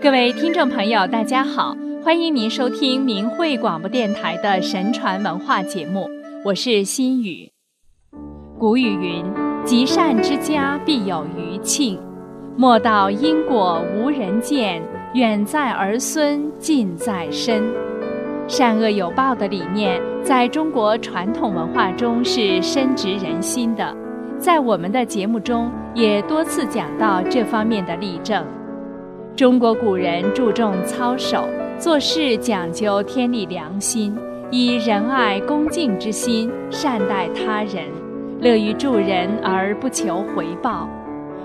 各位听众朋友，大家好，欢迎您收听明慧广播电台的神传文化节目，我是心雨。古语云：“积善之家必有余庆，莫道因果无人见，远在儿孙近在身。”善恶有报的理念，在中国传统文化中是深植人心的。在我们的节目中，也多次讲到这方面的例证。中国古人注重操守，做事讲究天理良心，以仁爱恭敬之心善待他人，乐于助人而不求回报。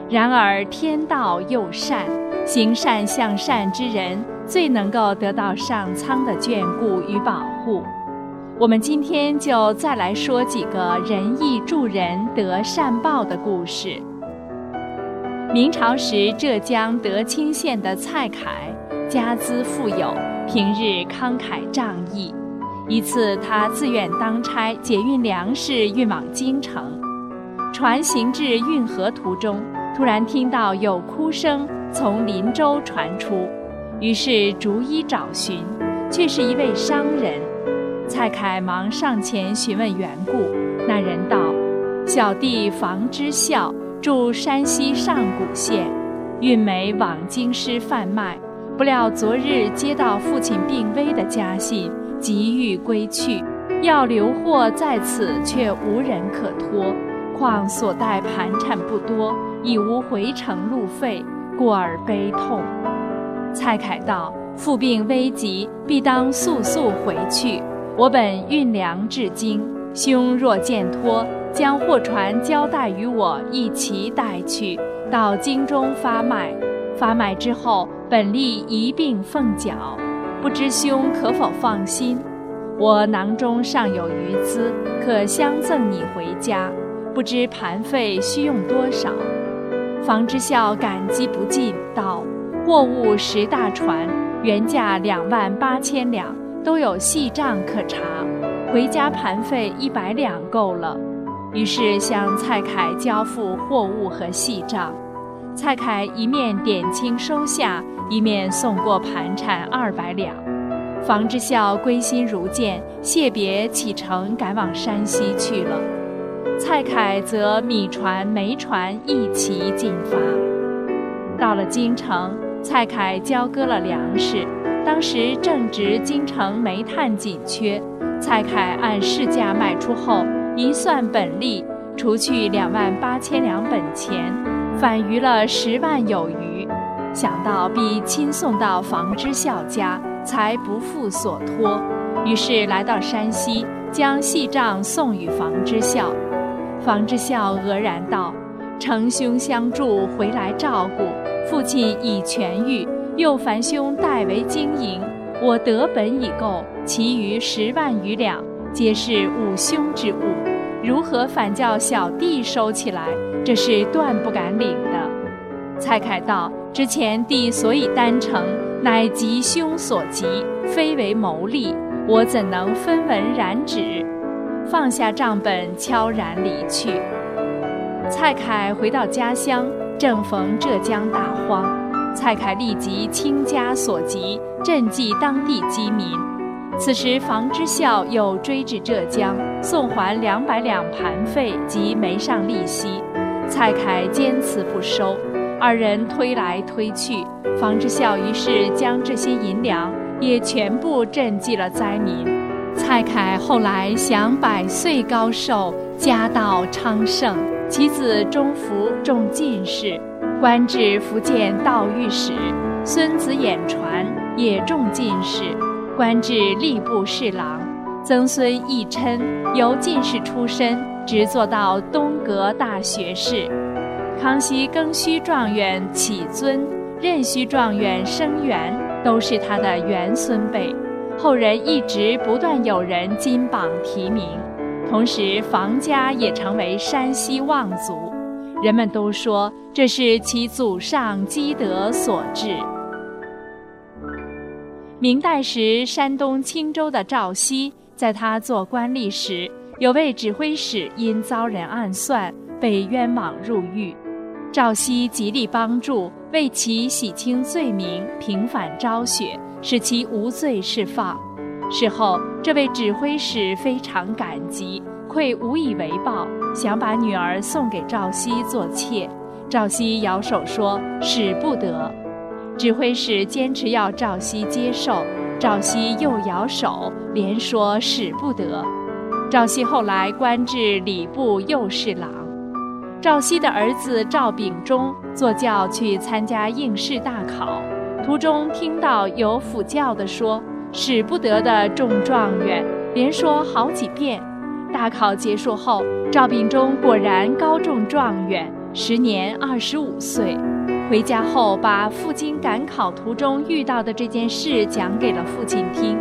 然而天道又善，行善向善之人。最能够得到上苍的眷顾与保护。我们今天就再来说几个仁义助人得善报的故事。明朝时，浙江德清县的蔡凯家资富有，平日慷慨仗义。一次，他自愿当差解运粮食运往京城，船行至运河途中，突然听到有哭声从林州传出。于是逐一找寻，却是一位商人。蔡凯忙上前询问缘故。那人道：“小弟房之孝，住山西上谷县，运煤往京师贩卖。不料昨日接到父亲病危的家信，急欲归去，要留货在此，却无人可托。况所带盘缠不多，已无回程路费，故而悲痛。”蔡凯道：“父病危急，必当速速回去。我本运粮至京，兄若见托，将货船交代与我，一齐带去，到京中发卖。发卖之后，本利一并奉缴。不知兄可否放心？我囊中尚有余资，可相赠你回家。不知盘费需用多少？”房之孝感激不尽，道。货物十大船，原价两万八千两，都有细账可查。回家盘费一百两够了。于是向蔡凯交付货物和细账。蔡凯一面点清收下，一面送过盘缠二百两。房之孝归心如箭，谢别启程赶往山西去了。蔡凯则米船、煤船一齐进发。到了京城。蔡凯交割了粮食，当时正值京城煤炭紧缺，蔡凯按市价卖出后，一算本利，除去两万八千两本钱，反余了十万有余。想到必亲送到房之孝家，才不负所托，于是来到山西，将细账送与房之孝。房之孝愕然道：“承兄相助，回来照顾。”父亲已痊愈，又烦兄代为经营，我得本已够，其余十万余两皆是五兄之物，如何反叫小弟收起来？这是断不敢领的。蔡凯道：“之前弟所以单程，乃吉凶所及，非为谋利，我怎能分文染指？”放下账本，悄然离去。蔡凯回到家乡。正逢浙江大荒，蔡凯立即倾家所及赈济当地饥民。此时房之孝又追至浙江，送还两百两盘费及没上利息。蔡凯坚持不收，二人推来推去，房之孝于是将这些银两也全部赈济了灾民。蔡凯后来享百岁高寿，家道昌盛。其子钟福中进士，官至福建道御史；孙子演传也中进士，官至吏部侍郎；曾孙义琛由进士出身，直做到东阁大学士；康熙庚戌状元启尊、壬戌状元生源都是他的元孙辈，后人一直不断有人金榜题名。同时，房家也成为山西望族，人们都说这是其祖上积德所致。明代时，山东青州的赵熙，在他做官吏时，有位指挥使因遭人暗算，被冤枉入狱。赵熙极力帮助，为其洗清罪名，平反昭雪，使其无罪释放。事后，这位指挥使非常感激，愧无以为报，想把女儿送给赵熙做妾。赵熙摇手说：“使不得。”指挥使坚持要赵熙接受，赵熙又摇手，连说：“使不得。”赵熙后来官至礼部右侍郎。赵熙的儿子赵秉忠坐轿去参加应试大考，途中听到有辅教的说。使不得的中状元，连说好几遍。大考结束后，赵秉忠果然高中状元，时年二十五岁。回家后，把赴京赶考途中遇到的这件事讲给了父亲听。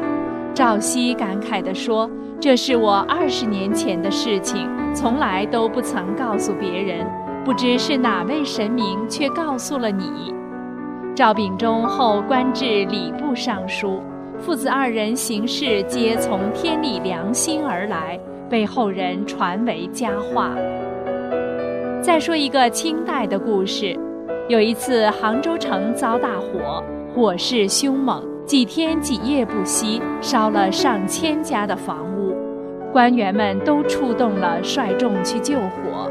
赵熙感慨地说：“这是我二十年前的事情，从来都不曾告诉别人，不知是哪位神明却告诉了你。”赵秉忠后官至礼部尚书。父子二人行事皆从天理良心而来，被后人传为佳话。再说一个清代的故事：有一次杭州城遭大火，火势凶猛，几天几夜不息，烧了上千家的房屋。官员们都出动了，率众去救火。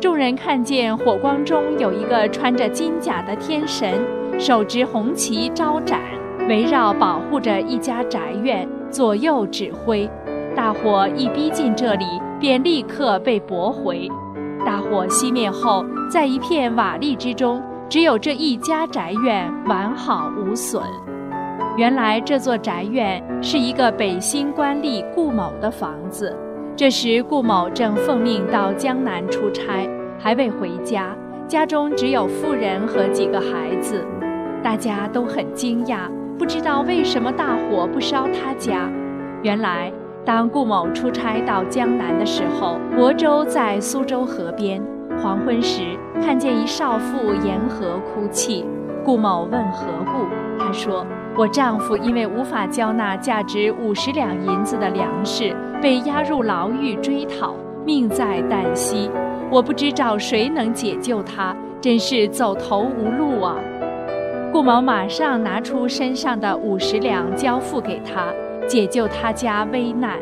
众人看见火光中有一个穿着金甲的天神，手执红旗招展。围绕保护着一家宅院，左右指挥。大火一逼近这里，便立刻被驳回。大火熄灭后，在一片瓦砾之中，只有这一家宅院完好无损。原来这座宅院是一个北新官吏顾某的房子。这时顾某正奉命到江南出差，还未回家，家中只有妇人和几个孩子。大家都很惊讶。不知道为什么大火不烧他家。原来，当顾某出差到江南的时候，泊舟在苏州河边。黄昏时，看见一少妇沿河哭泣。顾某问何故，她说：“我丈夫因为无法交纳价值五十两银子的粮食，被押入牢狱追讨，命在旦夕。我不知找谁能解救他，真是走投无路啊！”顾某马上拿出身上的五十两交付给他，解救他家危难。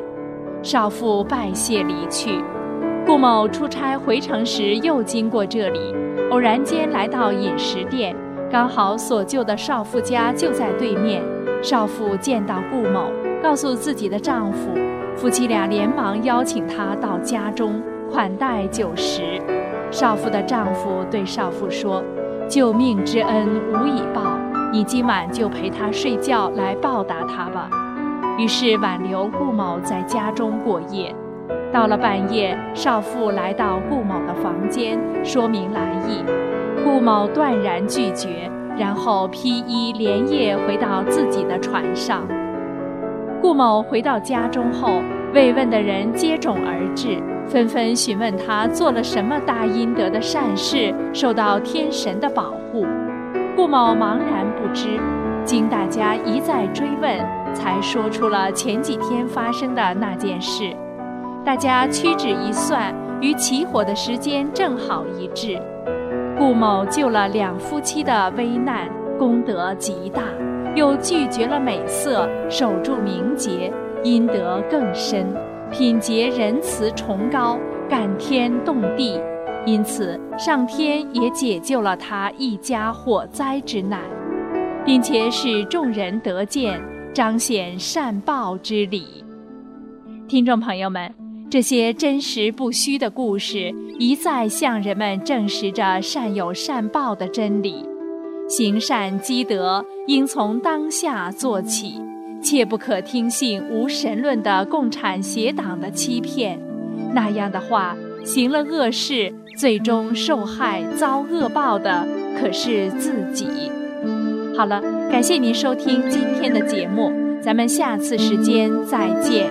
少妇拜谢离去。顾某出差回城时又经过这里，偶然间来到饮食店，刚好所救的少妇家就在对面。少妇见到顾某，告诉自己的丈夫，夫妻俩连忙邀请他到家中款待酒食。少妇的丈夫对少妇说。救命之恩无以报，你今晚就陪他睡觉来报答他吧。于是挽留顾某在家中过夜。到了半夜，少妇来到顾某的房间，说明来意。顾某断然拒绝，然后披衣连夜回到自己的船上。顾某回到家中后，慰问的人接踵而至。纷纷询问他做了什么大阴德的善事，受到天神的保护。顾某茫然不知，经大家一再追问，才说出了前几天发生的那件事。大家屈指一算，与起火的时间正好一致。顾某救了两夫妻的危难，功德极大；又拒绝了美色，守住名节，阴德更深。品节仁慈崇高，感天动地，因此上天也解救了他一家火灾之难，并且使众人得见，彰显善报之理。听众朋友们，这些真实不虚的故事，一再向人们证实着善有善报的真理。行善积德，应从当下做起。切不可听信无神论的共产邪党的欺骗，那样的话，行了恶事，最终受害遭恶报的可是自己。好了，感谢您收听今天的节目，咱们下次时间再见。